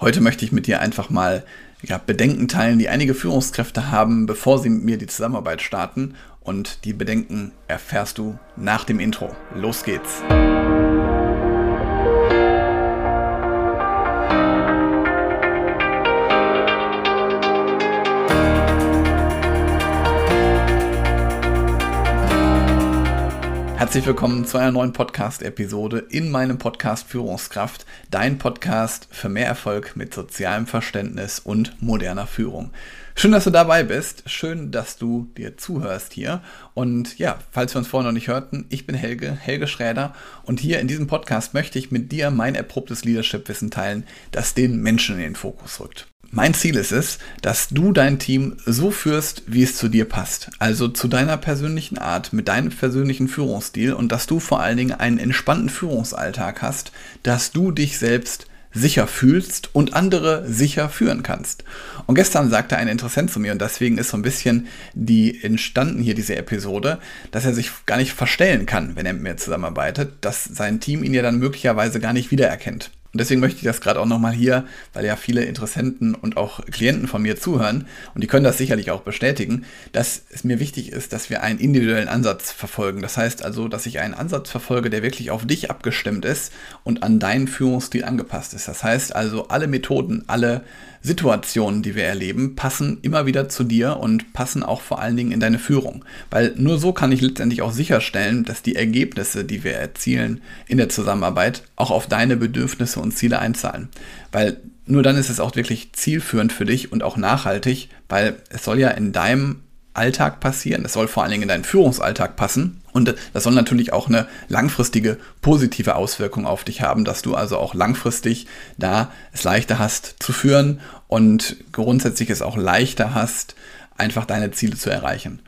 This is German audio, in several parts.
Heute möchte ich mit dir einfach mal ja, Bedenken teilen, die einige Führungskräfte haben, bevor sie mit mir die Zusammenarbeit starten. Und die Bedenken erfährst du nach dem Intro. Los geht's! Herzlich willkommen zu einer neuen Podcast-Episode in meinem Podcast Führungskraft, dein Podcast für mehr Erfolg mit sozialem Verständnis und moderner Führung. Schön, dass du dabei bist. Schön, dass du dir zuhörst hier. Und ja, falls wir uns vorher noch nicht hörten, ich bin Helge, Helge Schräder. Und hier in diesem Podcast möchte ich mit dir mein erprobtes Leadership-Wissen teilen, das den Menschen in den Fokus rückt. Mein Ziel ist es, dass du dein Team so führst, wie es zu dir passt. Also zu deiner persönlichen Art, mit deinem persönlichen Führungsstil und dass du vor allen Dingen einen entspannten Führungsalltag hast, dass du dich selbst sicher fühlst und andere sicher führen kannst. Und gestern sagte ein Interessent zu mir, und deswegen ist so ein bisschen die entstanden hier diese Episode, dass er sich gar nicht verstellen kann, wenn er mit mir zusammenarbeitet, dass sein Team ihn ja dann möglicherweise gar nicht wiedererkennt. Und deswegen möchte ich das gerade auch nochmal hier, weil ja viele Interessenten und auch Klienten von mir zuhören und die können das sicherlich auch bestätigen, dass es mir wichtig ist, dass wir einen individuellen Ansatz verfolgen. Das heißt also, dass ich einen Ansatz verfolge, der wirklich auf dich abgestimmt ist und an deinen Führungsstil angepasst ist. Das heißt also, alle Methoden, alle Situationen, die wir erleben, passen immer wieder zu dir und passen auch vor allen Dingen in deine Führung. Weil nur so kann ich letztendlich auch sicherstellen, dass die Ergebnisse, die wir erzielen in der Zusammenarbeit, auch auf deine Bedürfnisse und Ziele einzahlen. Weil nur dann ist es auch wirklich zielführend für dich und auch nachhaltig, weil es soll ja in deinem Alltag passieren. Es soll vor allen Dingen in deinen Führungsalltag passen. Und das soll natürlich auch eine langfristige positive Auswirkung auf dich haben, dass du also auch langfristig da es leichter hast zu führen und grundsätzlich es auch leichter hast, einfach deine Ziele zu erreichen.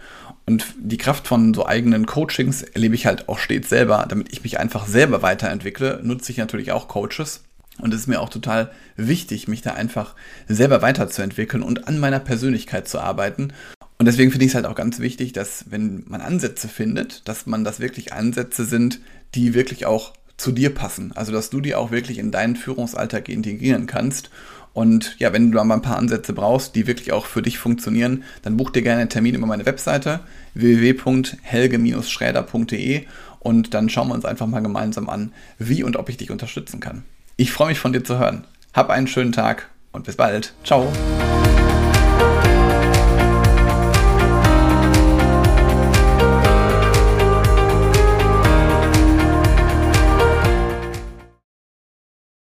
Und die Kraft von so eigenen Coachings erlebe ich halt auch stets selber. Damit ich mich einfach selber weiterentwickle, nutze ich natürlich auch Coaches. Und es ist mir auch total wichtig, mich da einfach selber weiterzuentwickeln und an meiner Persönlichkeit zu arbeiten. Und deswegen finde ich es halt auch ganz wichtig, dass wenn man Ansätze findet, dass man das wirklich Ansätze sind, die wirklich auch zu dir passen. Also dass du die auch wirklich in deinen Führungsalltag integrieren kannst. Und ja, wenn du da mal ein paar Ansätze brauchst, die wirklich auch für dich funktionieren, dann buch dir gerne einen Termin über meine Webseite www.helge-schräder.de und dann schauen wir uns einfach mal gemeinsam an, wie und ob ich dich unterstützen kann. Ich freue mich von dir zu hören. Hab einen schönen Tag und bis bald. Ciao.